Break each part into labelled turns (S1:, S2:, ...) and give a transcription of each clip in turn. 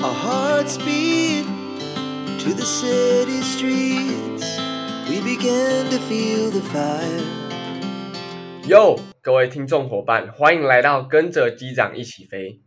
S1: Our hearts beat to the city streets. We began to feel the fire.
S2: 哟，各位听众伙伴，欢迎来到跟着机长一起飞。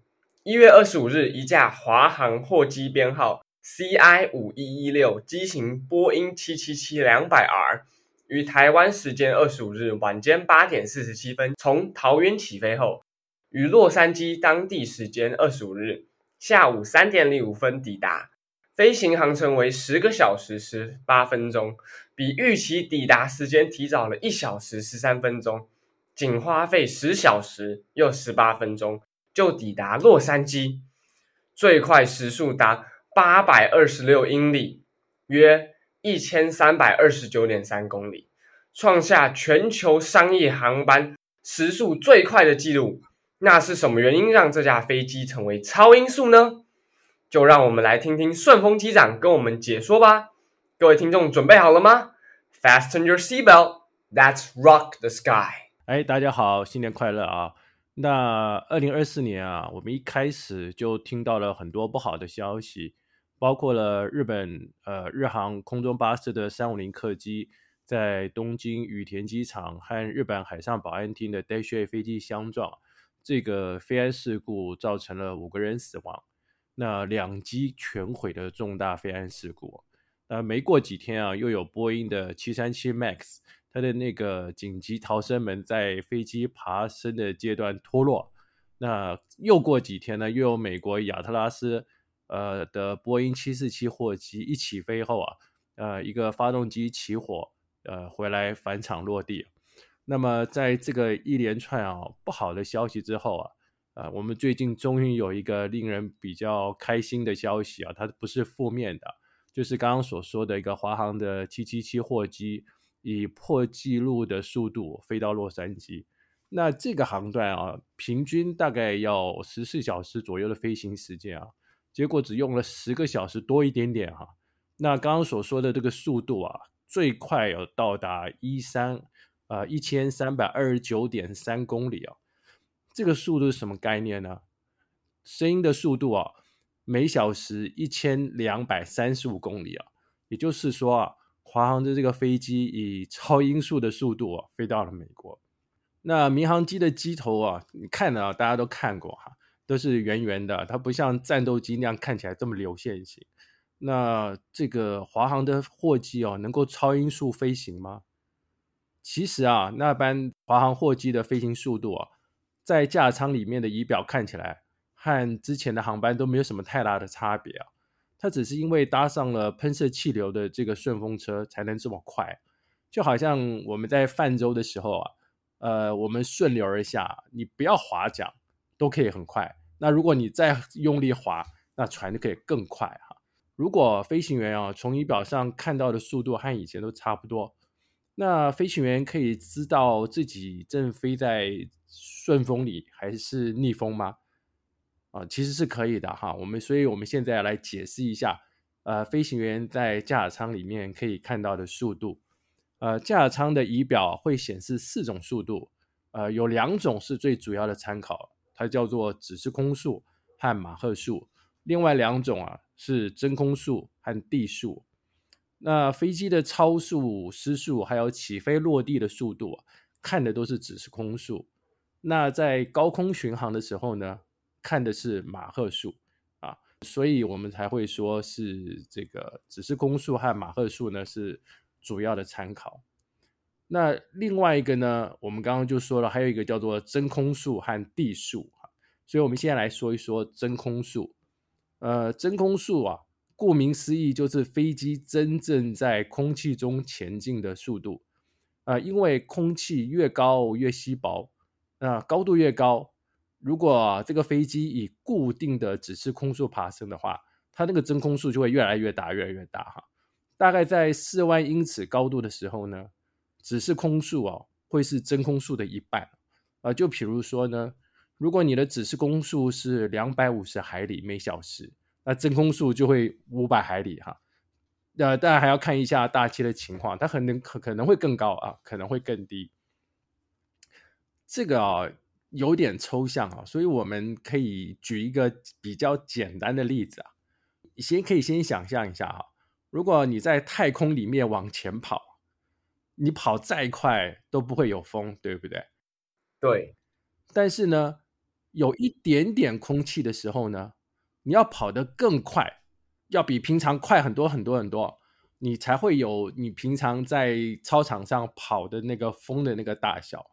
S2: 一月二十五日，一架华航货机编号 CI 五一一六机型波音七七七两百 R，于台湾时间二十五日晚间八点四十七分从桃园起飞后，于洛杉矶当地时间二十五日下午三点零五分抵达。飞行航程为十个小时十八分钟，比预期抵达时间提早了一小时十三分钟。仅花费十小时又十八分钟就抵达洛杉矶，最快时速达八百二十六英里，约一千三百二十九点三公里，创下全球商业航班时速最快的纪录。那是什么原因让这架飞机成为超音速呢？就让我们来听听顺丰机长跟我们解说吧。各位听众准备好了吗？Fasten your seatbelt. Let's rock the sky.
S3: 哎，大家好，新年快乐啊！那二零二四年啊，我们一开始就听到了很多不好的消息，包括了日本呃日航空中巴士的三五零客机在东京羽田机场和日本海上保安厅的 Dash 飞机相撞，这个飞安事故造成了五个人死亡，那两机全毁的重大飞安事故。那没过几天啊，又有波音的七三七 MAX。它的那个紧急逃生门在飞机爬升的阶段脱落，那又过几天呢？又有美国亚特拉斯呃的波音七四七货机一起飞后啊，呃一个发动机起火，呃回来返场落地。那么在这个一连串啊不好的消息之后啊，呃我们最近终于有一个令人比较开心的消息啊，它不是负面的，就是刚刚所说的一个华航的七七七货机。以破纪录的速度飞到洛杉矶，那这个航段啊，平均大概要十四小时左右的飞行时间啊，结果只用了十个小时多一点点哈。那刚刚所说的这个速度啊，最快有到达一三啊一千三百二十九点三公里啊，这个速度是什么概念呢？声音的速度啊，每小时一千两百三十五公里啊，也就是说啊。华航的这个飞机以超音速的速度啊飞到了美国。那民航机的机头啊，你看啊，大家都看过哈，都是圆圆的，它不像战斗机那样看起来这么流线型。那这个华航的货机哦，能够超音速飞行吗？其实啊，那班华航货机的飞行速度啊，在驾舱里面的仪表看起来和之前的航班都没有什么太大的差别啊。它只是因为搭上了喷射气流的这个顺风车才能这么快，就好像我们在泛舟的时候啊，呃，我们顺流而下，你不要划桨都可以很快。那如果你再用力划，那船就可以更快哈。如果飞行员啊从仪表上看到的速度和以前都差不多，那飞行员可以知道自己正飞在顺风里还是逆风吗？啊，其实是可以的哈。我们，所以我们现在来解释一下，呃，飞行员在驾驶舱里面可以看到的速度。呃，驾驶舱的仪表会显示四种速度，呃，有两种是最主要的参考，它叫做指示空速和马赫数。另外两种啊是真空速和地速。那飞机的超速、失速还有起飞落地的速度，看的都是指示空速。那在高空巡航的时候呢？看的是马赫数啊，所以我们才会说是这个指示空速和马赫数呢是主要的参考。那另外一个呢，我们刚刚就说了，还有一个叫做真空速和地速哈。所以我们现在来说一说真空速。呃，真空速啊，顾名思义就是飞机真正在空气中前进的速度啊，因为空气越高越稀薄，那高度越高。如果这个飞机以固定的指示空速爬升的话，它那个真空速就会越来越大，越来越大哈。大概在四万英尺高度的时候呢，指示空速哦会是真空速的一半啊。就比如说呢，如果你的指示空速是两百五十海里每小时，那真空速就会五百海里哈。呃，当然还要看一下大气的情况，它可能可可能会更高啊，可能会更低。这个啊。有点抽象啊，所以我们可以举一个比较简单的例子啊。你先可以先想象一下哈，如果你在太空里面往前跑，你跑再快都不会有风，对不对？
S2: 对。
S3: 但是呢，有一点点空气的时候呢，你要跑得更快，要比平常快很多很多很多，你才会有你平常在操场上跑的那个风的那个大小。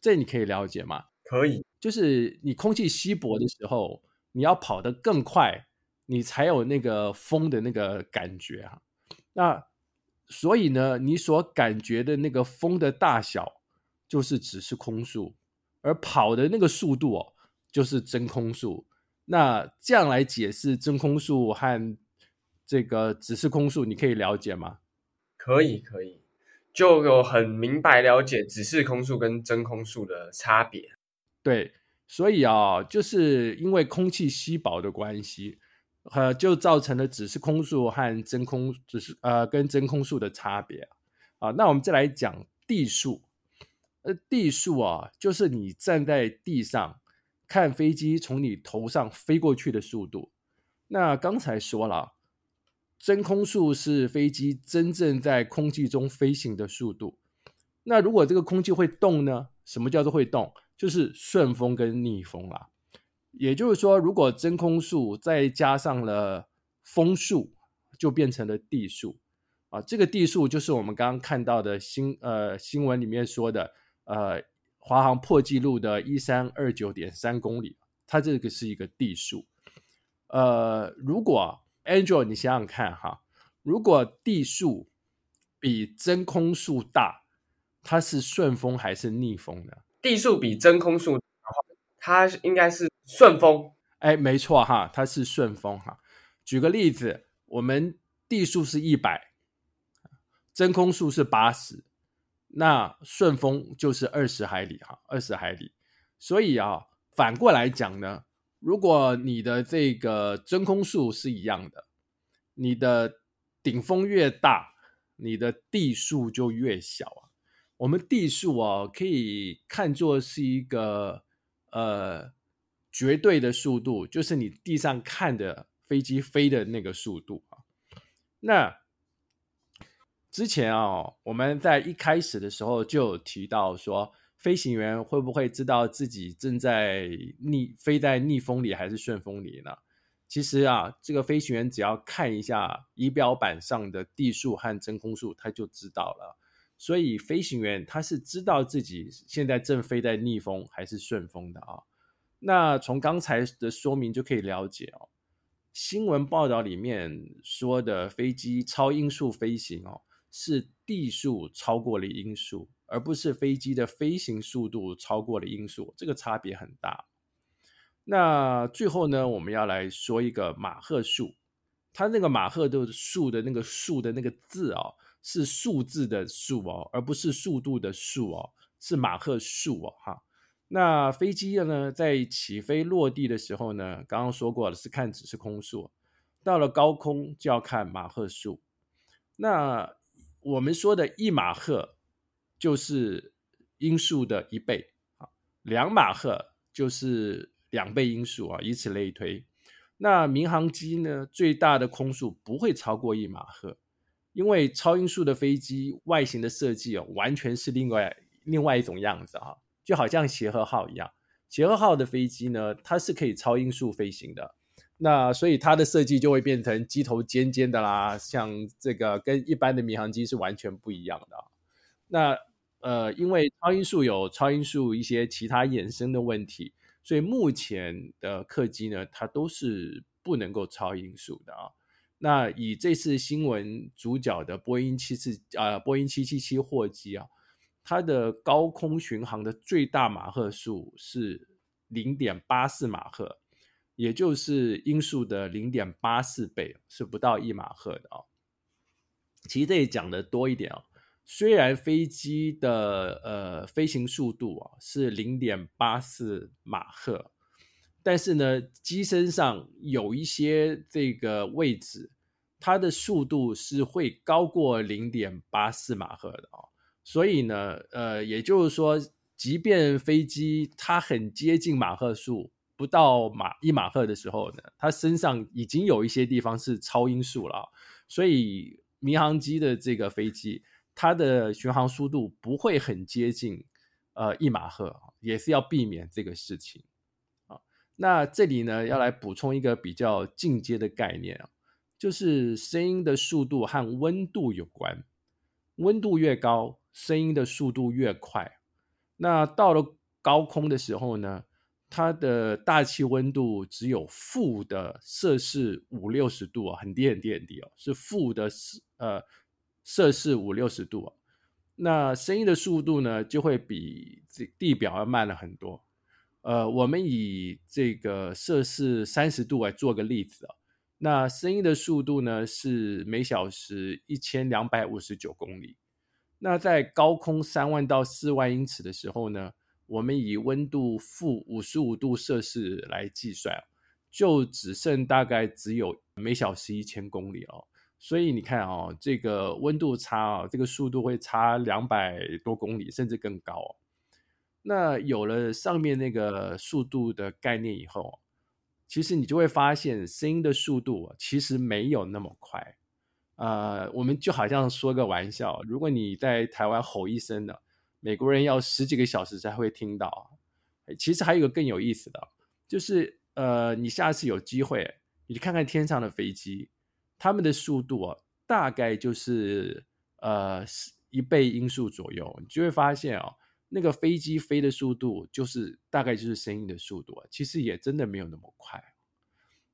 S3: 这你可以了解吗？
S2: 可以，
S3: 就是你空气稀薄的时候，你要跑得更快，你才有那个风的那个感觉啊。那所以呢，你所感觉的那个风的大小，就是只是空速，而跑的那个速度哦，就是真空速。那这样来解释真空数和这个指示空数，你可以了解吗？
S2: 可以，可以。就有很明白了解指示空数跟真空数的差别。
S3: 对，所以啊，就是因为空气稀薄的关系，呃，就造成了指示空数和真空只是呃跟真空数的差别啊。那我们再来讲地数，呃，地数啊，就是你站在地上看飞机从你头上飞过去的速度。那刚才说了。真空速是飞机真正在空气中飞行的速度。那如果这个空气会动呢？什么叫做会动？就是顺风跟逆风啦。也就是说，如果真空速再加上了风速，就变成了地速啊。这个地速就是我们刚刚看到的新呃新闻里面说的呃华航破纪录的一三二九点三公里，它这个是一个地速。呃，如果 Angel，你想想看哈，如果地速比真空数大，它是顺风还是逆风呢？
S2: 地速比真空速，它应该是顺风。
S3: 哎，没错哈，它是顺风哈。举个例子，我们地速是一百，真空数是八十，那顺风就是二十海里哈，二十海里。所以啊，反过来讲呢。如果你的这个真空数是一样的，你的顶峰越大，你的地数就越小啊。我们地数啊，可以看作是一个呃绝对的速度，就是你地上看的飞机飞的那个速度啊。那之前啊，我们在一开始的时候就有提到说。飞行员会不会知道自己正在逆飞在逆风里还是顺风里呢？其实啊，这个飞行员只要看一下仪表板上的地数和真空数，他就知道了。所以飞行员他是知道自己现在正飞在逆风还是顺风的啊。那从刚才的说明就可以了解哦，新闻报道里面说的飞机超音速飞行哦，是地速超过了音速。而不是飞机的飞行速度超过了音速，这个差别很大。那最后呢，我们要来说一个马赫数，它那个马赫的数的那个数的那个字哦，是数字的数哦，而不是速度的速哦，是马赫数哦，哈。那飞机呢，在起飞落地的时候呢，刚刚说过了，是看指示空数，到了高空就要看马赫数。那我们说的一马赫。就是音速的一倍啊，两马赫就是两倍音速啊，以此类推。那民航机呢，最大的空速不会超过一马赫，因为超音速的飞机外形的设计哦，完全是另外另外一种样子啊，就好像协和号一样，协和号的飞机呢，它是可以超音速飞行的，那所以它的设计就会变成机头尖尖的啦，像这个跟一般的民航机是完全不一样的，那。呃，因为超音速有超音速一些其他衍生的问题，所以目前的客机呢，它都是不能够超音速的啊。那以这次新闻主角的波音七四啊，波音七七七货机啊，它的高空巡航的最大马赫数是零点八四马赫，也就是音速的零点八四倍，是不到一马赫的啊。其实这里讲的多一点啊。虽然飞机的呃飞行速度啊是零点八四马赫，但是呢，机身上有一些这个位置，它的速度是会高过零点八四马赫的啊。所以呢，呃，也就是说，即便飞机它很接近马赫数，不到马一马赫的时候呢，它身上已经有一些地方是超音速了，所以民航机的这个飞机，它的巡航速度不会很接近呃一马赫，也是要避免这个事情啊。那这里呢，要来补充一个比较进阶的概念啊，就是声音的速度和温度有关，温度越高，声音的速度越快。那到了高空的时候呢，它的大气温度只有负的摄氏五六十度啊，很低很低很低哦，是负的呃摄氏五六十度啊。那声音的速度呢，就会比这地表要慢了很多。呃，我们以这个摄氏三十度来做个例子啊，那声音的速度呢是每小时一千两百五十九公里。那在高空三万到四万英尺的时候呢，我们以温度负五十五度摄氏来计算，就只剩大概只有每小时一千公里哦。所以你看哦，这个温度差啊，这个速度会差两百多公里，甚至更高。那有了上面那个速度的概念以后，其实你就会发现声音的速度其实没有那么快。呃，我们就好像说个玩笑，如果你在台湾吼一声的，美国人要十几个小时才会听到。其实还有一个更有意思的，就是呃，你下次有机会，你看看天上的飞机，他们的速度啊，大概就是呃一倍音速左右，你就会发现哦，那个飞机飞的速度就是大概就是声音的速度，其实也真的没有那么快。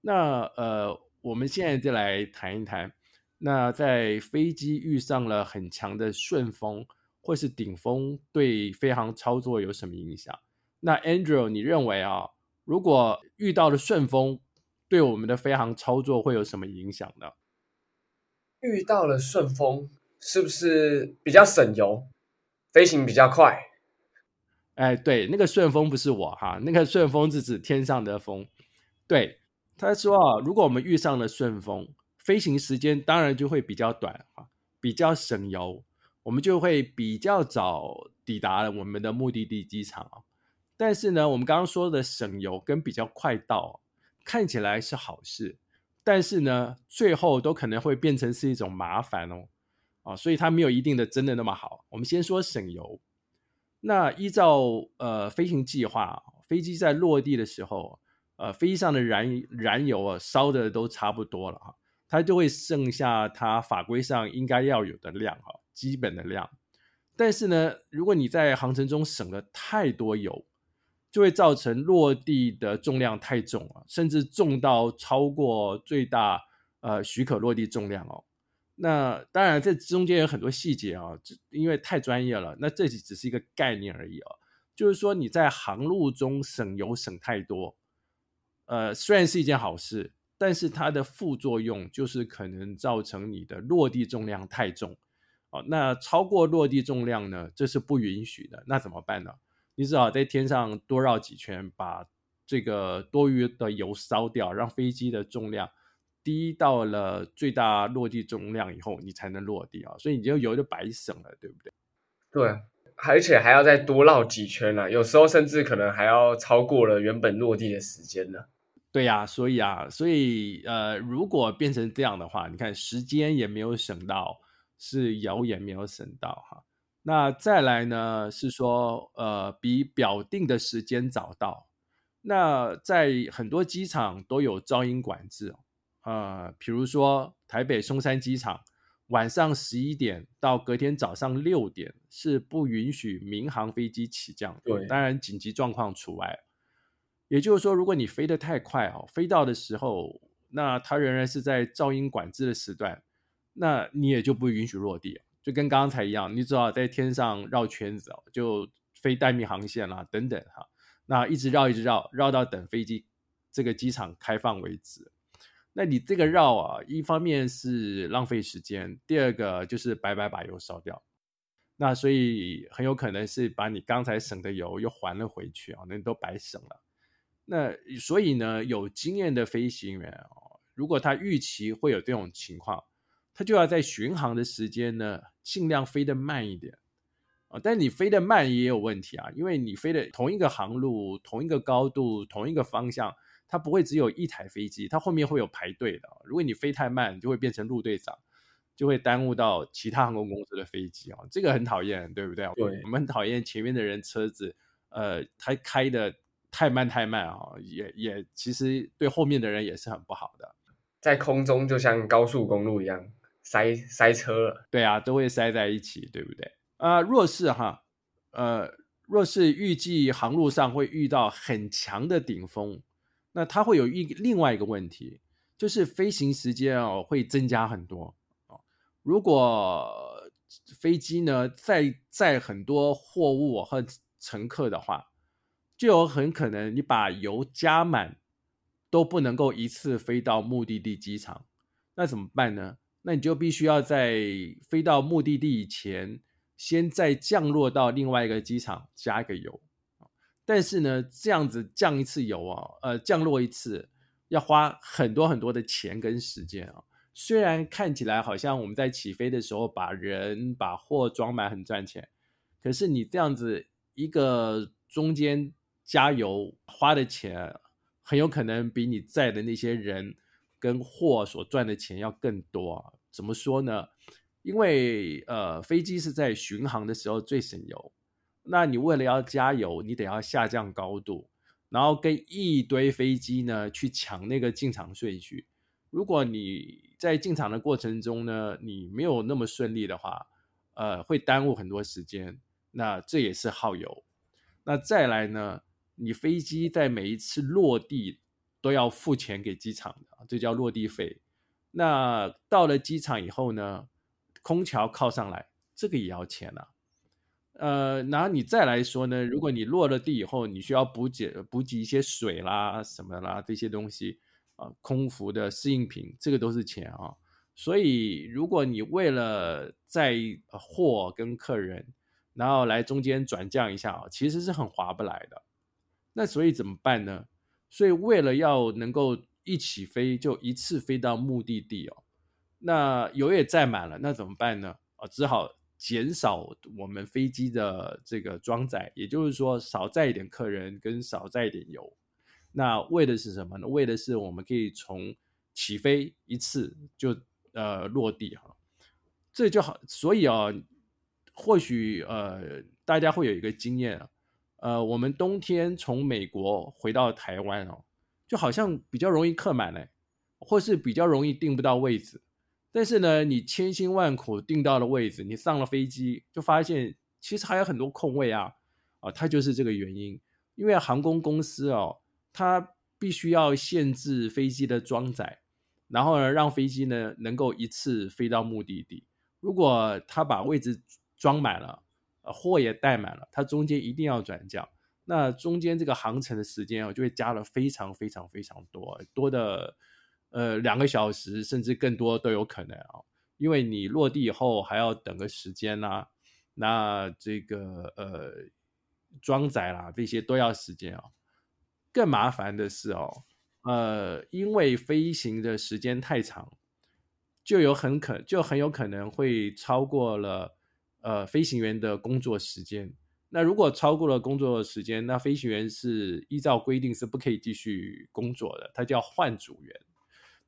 S3: 那呃，我们现在就来谈一谈。那在飞机遇上了很强的顺风或是顶风，对飞行操作有什么影响？那 Andrew，你认为啊，如果遇到了顺风，对我们的飞行操作会有什么影响呢？
S2: 遇到了顺风，是不是比较省油，飞行比较快？
S3: 哎，对，那个顺风不是我哈，那个顺风是指天上的风。对，他说啊，如果我们遇上了顺风。飞行时间当然就会比较短啊，比较省油，我们就会比较早抵达了我们的目的地机场。但是呢，我们刚刚说的省油跟比较快到，看起来是好事，但是呢，最后都可能会变成是一种麻烦哦。啊，所以它没有一定的真的那么好。我们先说省油，那依照呃飞行计划，飞机在落地的时候，呃，飞机上的燃燃油啊烧的都差不多了哈。它就会剩下它法规上应该要有的量哈，基本的量。但是呢，如果你在航程中省了太多油，就会造成落地的重量太重了，甚至重到超过最大呃许可落地重量哦。那当然这中间有很多细节啊，因为太专业了。那这里只是一个概念而已哦，就是说你在航路中省油省太多，呃，虽然是一件好事。但是它的副作用就是可能造成你的落地重量太重，哦，那超过落地重量呢，这是不允许的。那怎么办呢？你只好在天上多绕几圈，把这个多余的油烧掉，让飞机的重量低到了最大落地重量以后，你才能落地啊。所以你就油就白省了，对不对？
S2: 对，而且还要再多绕几圈呢，有时候甚至可能还要超过了原本落地的时间呢。
S3: 对呀，所以啊，所以呃，如果变成这样的话，你看时间也没有省到，是谣言没有审到哈。那再来呢，是说呃，比表定的时间早到。那在很多机场都有噪音管制呃，比如说台北松山机场，晚上十一点到隔天早上六点是不允许民航飞机起降，
S2: 对，
S3: 当然紧急状况除外。也就是说，如果你飞得太快哦，飞到的时候，那它仍然是在噪音管制的时段，那你也就不允许落地，就跟刚才一样，你只好在天上绕圈子哦，就飞待命航线啦，等等哈，那一直绕一直绕，绕到等飞机这个机场开放为止。那你这个绕啊，一方面是浪费时间，第二个就是白白把油烧掉，那所以很有可能是把你刚才省的油又还了回去啊，那都白省了。那所以呢，有经验的飞行员哦，如果他预期会有这种情况，他就要在巡航的时间呢，尽量飞得慢一点啊，但你飞得慢也有问题啊，因为你飞的同一个航路、同一个高度、同一个方向，它不会只有一台飞机，它后面会有排队的。如果你飞太慢，就会变成陆队长，就会耽误到其他航空公司的飞机啊，这个很讨厌，对不对？
S2: 对，
S3: 我们很讨厌前面的人车子，呃，他开的太慢太慢啊，也也其实对后面的人也是很不好的。
S2: 在空中就像高速公路一样塞塞车了，
S3: 对啊，都会塞在一起，对不对？啊，若是哈，呃，若是预计航路上会遇到很强的顶峰，那它会有一另外一个问题，就是飞行时间哦会增加很多哦。如果飞机呢载载很多货物和乘客的话，就有很可能你把油加满。都不能够一次飞到目的地机场，那怎么办呢？那你就必须要在飞到目的地以前，先再降落到另外一个机场加一个油。但是呢，这样子降一次油啊，呃，降落一次要花很多很多的钱跟时间啊。虽然看起来好像我们在起飞的时候把人把货装满很赚钱，可是你这样子一个中间加油花的钱。很有可能比你在的那些人跟货所赚的钱要更多。怎么说呢？因为呃，飞机是在巡航的时候最省油。那你为了要加油，你得要下降高度，然后跟一堆飞机呢去抢那个进场顺序。如果你在进场的过程中呢，你没有那么顺利的话，呃，会耽误很多时间。那这也是耗油。那再来呢？你飞机在每一次落地都要付钱给机场的，这叫落地费。那到了机场以后呢，空调靠上来，这个也要钱啊。呃，然后你再来说呢，如果你落了地以后，你需要补给补给一些水啦、什么啦这些东西啊，空服的适应品，这个都是钱啊。所以如果你为了载货跟客人，然后来中间转降一下啊，其实是很划不来的。那所以怎么办呢？所以为了要能够一起飞，就一次飞到目的地哦。那油也载满了，那怎么办呢？啊，只好减少我们飞机的这个装载，也就是说少载一点客人跟少载一点油。那为的是什么呢？为的是我们可以从起飞一次就呃落地哈，这就好。所以啊，或许呃大家会有一个经验啊。呃，我们冬天从美国回到台湾哦，就好像比较容易客满嘞，或是比较容易订不到位置。但是呢，你千辛万苦订到了位置，你上了飞机就发现其实还有很多空位啊，啊，它就是这个原因。因为航空公司哦，它必须要限制飞机的装载，然后呢，让飞机呢能够一次飞到目的地。如果它把位置装满了，货也带满了，它中间一定要转降，那中间这个航程的时间哦，就会加了非常非常非常多，多的呃两个小时甚至更多都有可能啊，因为你落地以后还要等个时间呐，那这个呃装载啦这些都要时间啊，更麻烦的是哦，呃，因为飞行的时间太长，就有很可就很有可能会超过了。呃，飞行员的工作时间，那如果超过了工作时间，那飞行员是依照规定是不可以继续工作的，他叫换组员。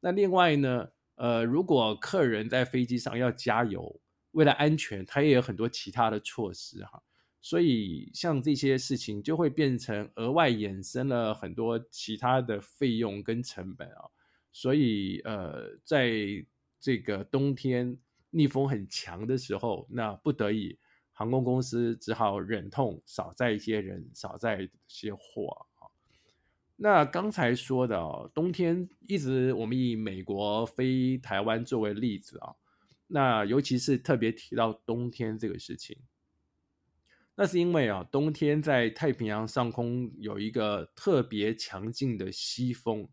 S3: 那另外呢，呃，如果客人在飞机上要加油，为了安全，他也有很多其他的措施哈。所以像这些事情就会变成额外衍生了很多其他的费用跟成本啊。所以呃，在这个冬天。逆风很强的时候，那不得已，航空公司只好忍痛少载一些人，少载一些货啊。那刚才说的哦，冬天一直我们以美国飞台湾作为例子啊，那尤其是特别提到冬天这个事情，那是因为啊，冬天在太平洋上空有一个特别强劲的西风。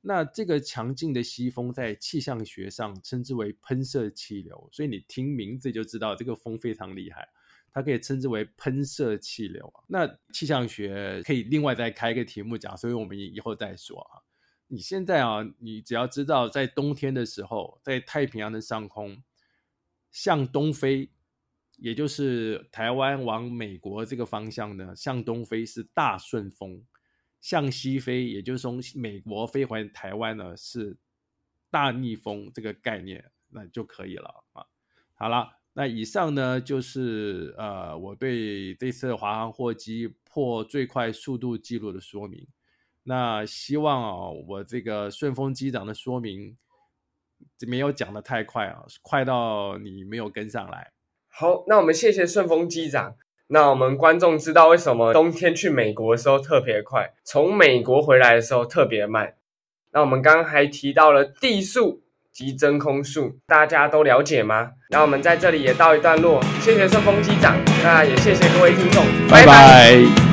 S3: 那这个强劲的西风在气象学上称之为喷射气流，所以你听名字就知道这个风非常厉害，它可以称之为喷射气流啊。那气象学可以另外再开一个题目讲，所以我们以后再说啊。你现在啊，你只要知道在冬天的时候，在太平洋的上空向东飞，也就是台湾往美国这个方向呢，向东飞是大顺风，向西飞，也就是从美国飞回台湾呢是大逆风这个概念，那就可以了啊。好了，那以上呢就是呃我对这次华航货机破最快速度记录的说明。那希望啊，我这个顺丰机长的说明没有讲的太快啊，快到你没有跟上来。
S2: 好，那我们谢谢顺丰机长。那我们观众知道为什么冬天去美国的时候特别快，从美国回来的时候特别慢。那我们刚刚还提到了地速及真空速，大家都了解吗？那我们在这里也到一段落，谢谢顺丰机长，那也谢谢各位听众，拜拜。